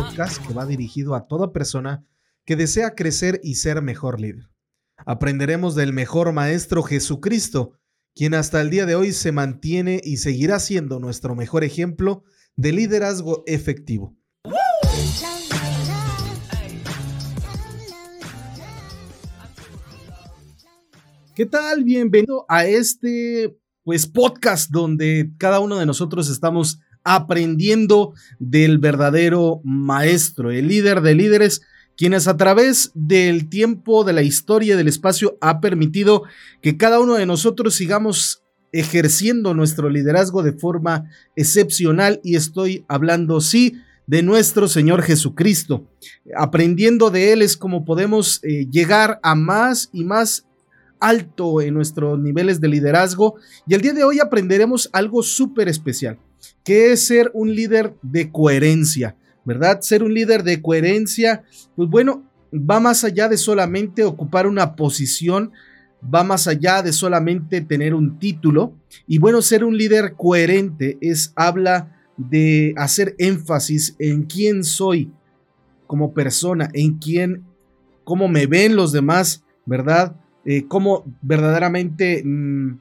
podcast que va dirigido a toda persona que desea crecer y ser mejor líder. Aprenderemos del mejor maestro Jesucristo, quien hasta el día de hoy se mantiene y seguirá siendo nuestro mejor ejemplo de liderazgo efectivo. ¿Qué tal? Bienvenido a este pues podcast donde cada uno de nosotros estamos aprendiendo del verdadero maestro, el líder de líderes, quienes a través del tiempo, de la historia, del espacio, ha permitido que cada uno de nosotros sigamos ejerciendo nuestro liderazgo de forma excepcional. Y estoy hablando, sí, de nuestro Señor Jesucristo. Aprendiendo de Él es como podemos eh, llegar a más y más alto en nuestros niveles de liderazgo. Y el día de hoy aprenderemos algo súper especial que es ser un líder de coherencia, ¿verdad? Ser un líder de coherencia, pues bueno, va más allá de solamente ocupar una posición, va más allá de solamente tener un título. Y bueno, ser un líder coherente es, habla de hacer énfasis en quién soy como persona, en quién, cómo me ven los demás, ¿verdad? Eh, cómo verdaderamente... Mm,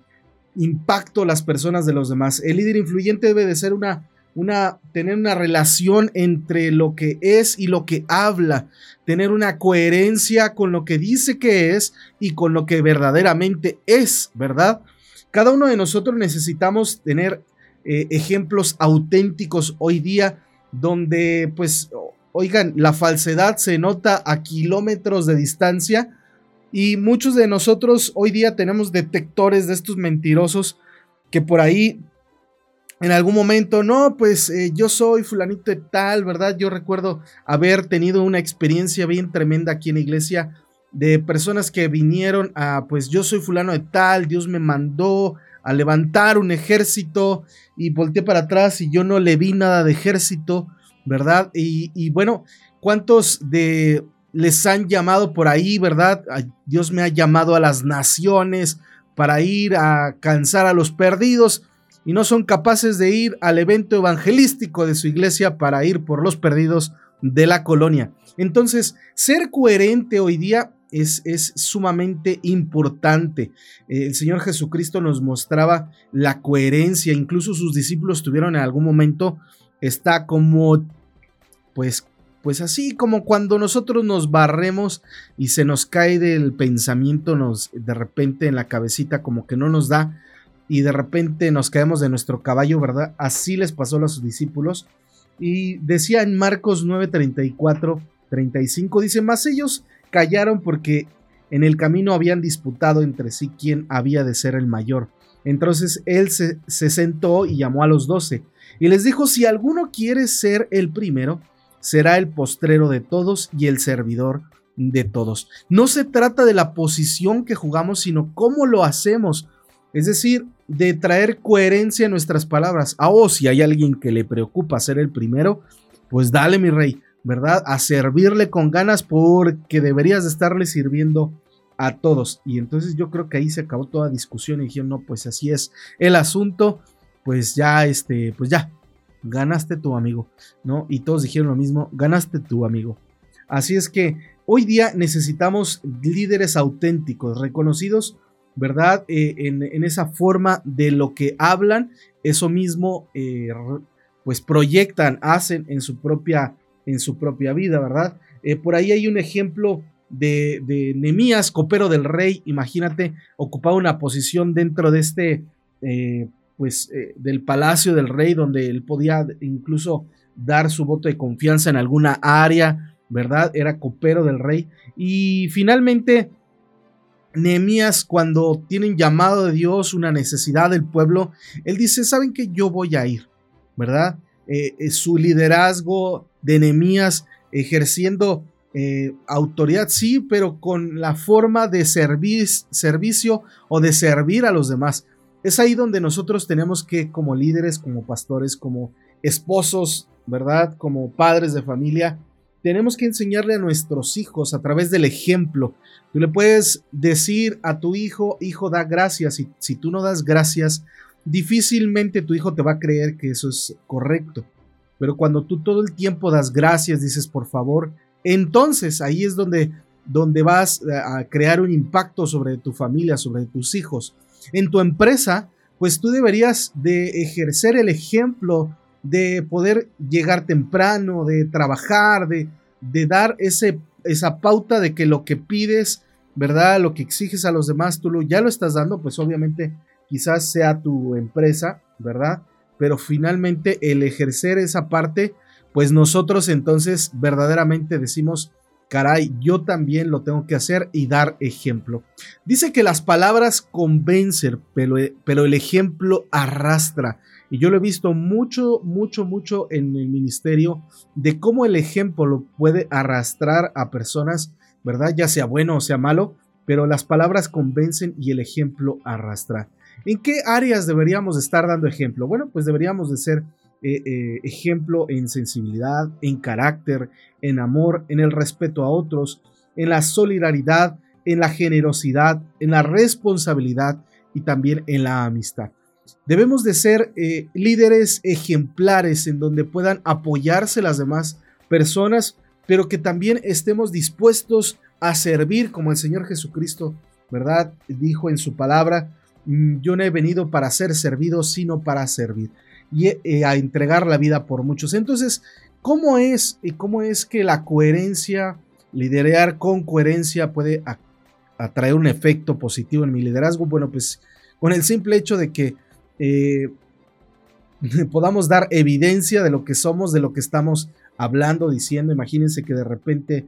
impacto las personas de los demás. El líder influyente debe de ser una, una, tener una relación entre lo que es y lo que habla, tener una coherencia con lo que dice que es y con lo que verdaderamente es, ¿verdad? Cada uno de nosotros necesitamos tener eh, ejemplos auténticos hoy día donde, pues, oigan, la falsedad se nota a kilómetros de distancia y muchos de nosotros hoy día tenemos detectores de estos mentirosos que por ahí en algún momento, no, pues eh, yo soy fulanito de tal, ¿verdad? Yo recuerdo haber tenido una experiencia bien tremenda aquí en la iglesia de personas que vinieron a, pues yo soy fulano de tal, Dios me mandó a levantar un ejército y volteé para atrás y yo no le vi nada de ejército, ¿verdad? Y, y bueno, ¿cuántos de les han llamado por ahí, ¿verdad? Dios me ha llamado a las naciones para ir a cansar a los perdidos y no son capaces de ir al evento evangelístico de su iglesia para ir por los perdidos de la colonia. Entonces, ser coherente hoy día es, es, sumamente importante. El Señor Jesucristo nos mostraba la coherencia, incluso sus discípulos tuvieron en algún momento, está como, pues pues así como cuando nosotros nos barremos y se nos cae del pensamiento, nos de repente en la cabecita como que no nos da y de repente nos caemos de nuestro caballo, ¿verdad? Así les pasó a los discípulos. Y decía en Marcos 9:34, 35, dice, más ellos callaron porque en el camino habían disputado entre sí quién había de ser el mayor. Entonces él se sentó y llamó a los doce y les dijo, si alguno quiere ser el primero, será el postrero de todos y el servidor de todos. No se trata de la posición que jugamos, sino cómo lo hacemos. Es decir, de traer coherencia en nuestras palabras. Ah, oh, si hay alguien que le preocupa ser el primero, pues dale, mi rey, ¿verdad? A servirle con ganas porque deberías de estarle sirviendo a todos. Y entonces yo creo que ahí se acabó toda discusión y dijeron, no, pues así es el asunto, pues ya, este, pues ya, ganaste tu amigo, ¿no? Y todos dijeron lo mismo, ganaste tu amigo. Así es que hoy día necesitamos líderes auténticos, reconocidos, ¿verdad? Eh, en, esa forma de lo que hablan, eso mismo, eh, pues proyectan, hacen en su propia, en su propia vida, ¿verdad? Eh, por ahí hay un ejemplo de, de Nemías, copero del rey, imagínate, ocupaba una posición dentro de este pues eh, del palacio del rey donde él podía incluso dar su voto de confianza en alguna área, ¿verdad? Era copero del rey y finalmente Nehemías cuando tienen llamado de Dios, una necesidad del pueblo, él dice, "¿Saben que yo voy a ir?", ¿verdad? Eh, eh, su liderazgo de Nehemías ejerciendo autoridad, sí, pero con la forma de servicio o de servir a los demás. Es ahí donde nosotros tenemos que, como líderes, como pastores, como esposos, ¿verdad? Como padres de familia, tenemos que enseñarle a nuestros hijos a través del ejemplo. Tú le puedes decir a tu hijo, hijo, da gracias. Y si tú no das gracias, difícilmente tu hijo te va a creer que eso es correcto. pero cuando tú todo el tiempo das gracias, dices por favor, entonces ahí es donde, donde vas a crear un impacto sobre tu familia, sobre tus hijos. En tu empresa, pues tú deberías de ejercer el ejemplo de poder llegar temprano, de trabajar, de, de dar ese, esa pauta de que lo que pides, ¿verdad? Lo que exiges a los demás, tú lo, ya lo estás dando, pues obviamente quizás sea tu empresa, ¿verdad? Pero finalmente el ejercer esa parte, pues nosotros entonces verdaderamente decimos, caray, yo también lo tengo que hacer y dar ejemplo. Dice que las palabras convencen, pero, pero, el ejemplo arrastra. Y yo lo he visto mucho, mucho, mucho en el ministerio de cómo el ejemplo lo puede arrastrar a personas, ¿verdad? Ya sea bueno o sea malo, pero las palabras convencen y el ejemplo arrastra. ¿En qué áreas deberíamos estar dando ejemplo? Bueno, pues deberíamos de ser eh, eh, ejemplo en sensibilidad, en carácter, en amor, en el respeto a otros, en la solidaridad, en la generosidad, en la responsabilidad y también en la amistad. Debemos de ser eh, líderes ejemplares en donde puedan apoyarse las demás personas, pero que también estemos dispuestos a servir como el Señor Jesucristo, ¿verdad? Dijo en su palabra, Mm, yo no he venido para ser servido, sino para servir y eh, a entregar la vida por muchos. Entonces, ¿cómo es y cómo es que la coherencia, liderar con coherencia puede atraer un efecto positivo en mi liderazgo? Bueno, pues con el simple hecho de que eh, podamos dar evidencia de lo que somos, de lo que estamos hablando, diciendo. Imagínense que de repente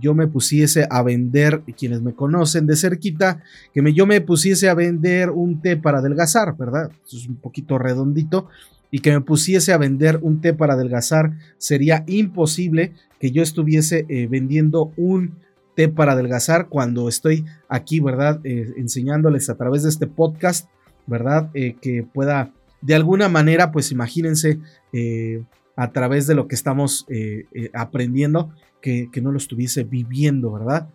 yo me pusiese a vender, quienes me conocen de cerquita, que me, yo me pusiese a vender un té para adelgazar, ¿verdad? es un poquito redondito. Y que me pusiese a vender un té para adelgazar, sería imposible que yo estuviese eh, vendiendo un té para adelgazar cuando estoy aquí, ¿verdad? Eh, enseñándoles a través de este podcast, ¿verdad? Eh, que pueda, de alguna manera, pues imagínense, a través de lo que estamos aprendiendo, que, no lo estuviese viviendo, ¿verdad?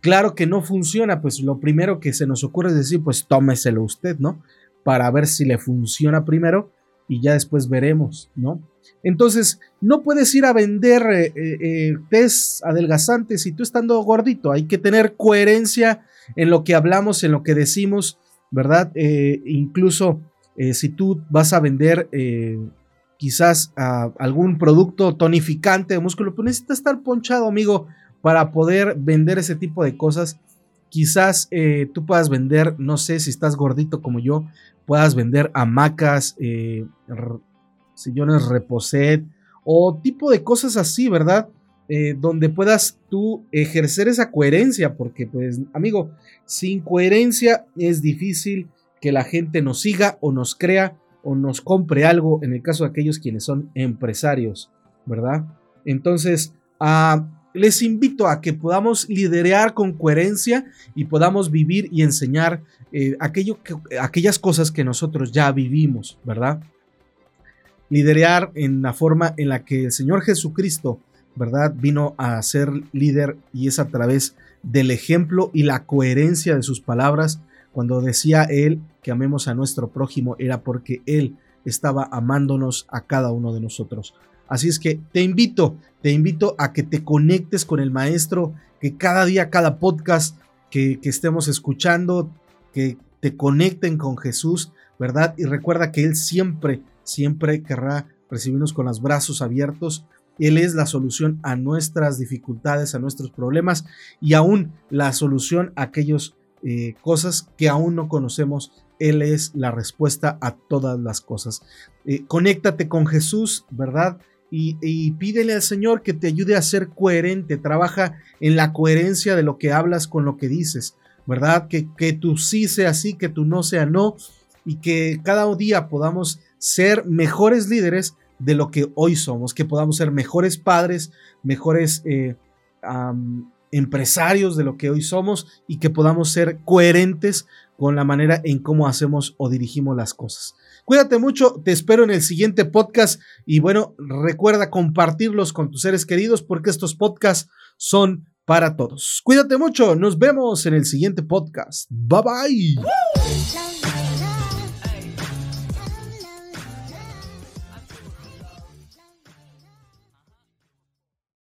Claro que no funciona, pues lo primero que se nos ocurre es decir, pues tómeselo usted, ¿no? Para ver si le funciona primero y ya después veremos, ¿no? Entonces, no puedes ir a vender eh, eh, eh, test adelgazantes si tú estando gordito. Hay que tener coherencia en lo que hablamos, en lo que decimos, ¿verdad? incluso si tú vas a vender quizás algún producto tonificante de músculo, pues necesita estar ponchado, amigo, para poder vender ese tipo de cosas. Quizás eh, tú puedas vender, no sé si estás gordito como yo, puedas vender hamacas, eh, sillones reposet o tipo de cosas así, ¿verdad? Eh, donde puedas tú ejercer esa coherencia, porque pues amigo, sin coherencia es difícil que la gente nos siga o nos crea o nos compre algo, en el caso de aquellos quienes son empresarios, ¿verdad? Entonces, ah, les invito a que podamos liderar con coherencia y podamos vivir y enseñar eh, aquello aquellas cosas que nosotros ya vivimos, ¿verdad? Liderear en la forma en la que el Señor Jesucristo, ¿verdad? Vino a ser líder y es a través del ejemplo y la coherencia de sus palabras cuando decía él que amemos a nuestro prójimo era porque él estaba amándonos a cada uno de nosotros. Así es que te invito, te invito a que te conectes con el maestro, que cada día, cada podcast que, estemos escuchando, que te conecten con Jesús, ¿verdad? Y recuerda que Él siempre, siempre querrá recibirnos con los brazos abiertos. Él es la solución a nuestras dificultades, a nuestros problemas y aún la solución a aquellos eh, cosas que aún no conocemos. Él es la respuesta a todas las cosas. Eh, conéctate con Jesús, ¿verdad? Y, pídele al Señor que te ayude a ser coherente. Trabaja en la coherencia de lo que hablas con lo que dices, ¿verdad? Que, que tu sí sea sí, que tu no sea no. Y que cada día podamos ser mejores líderes de lo que hoy somos, que podamos ser mejores padres, mejores eh, empresarios de lo que hoy somos y que podamos ser coherentes con la manera en cómo hacemos o dirigimos las cosas. Cuídate mucho, te espero en el siguiente podcast y bueno, recuerda compartirlos con tus seres queridos porque estos podcasts son para todos. Cuídate mucho, nos vemos en el siguiente podcast. Bye bye.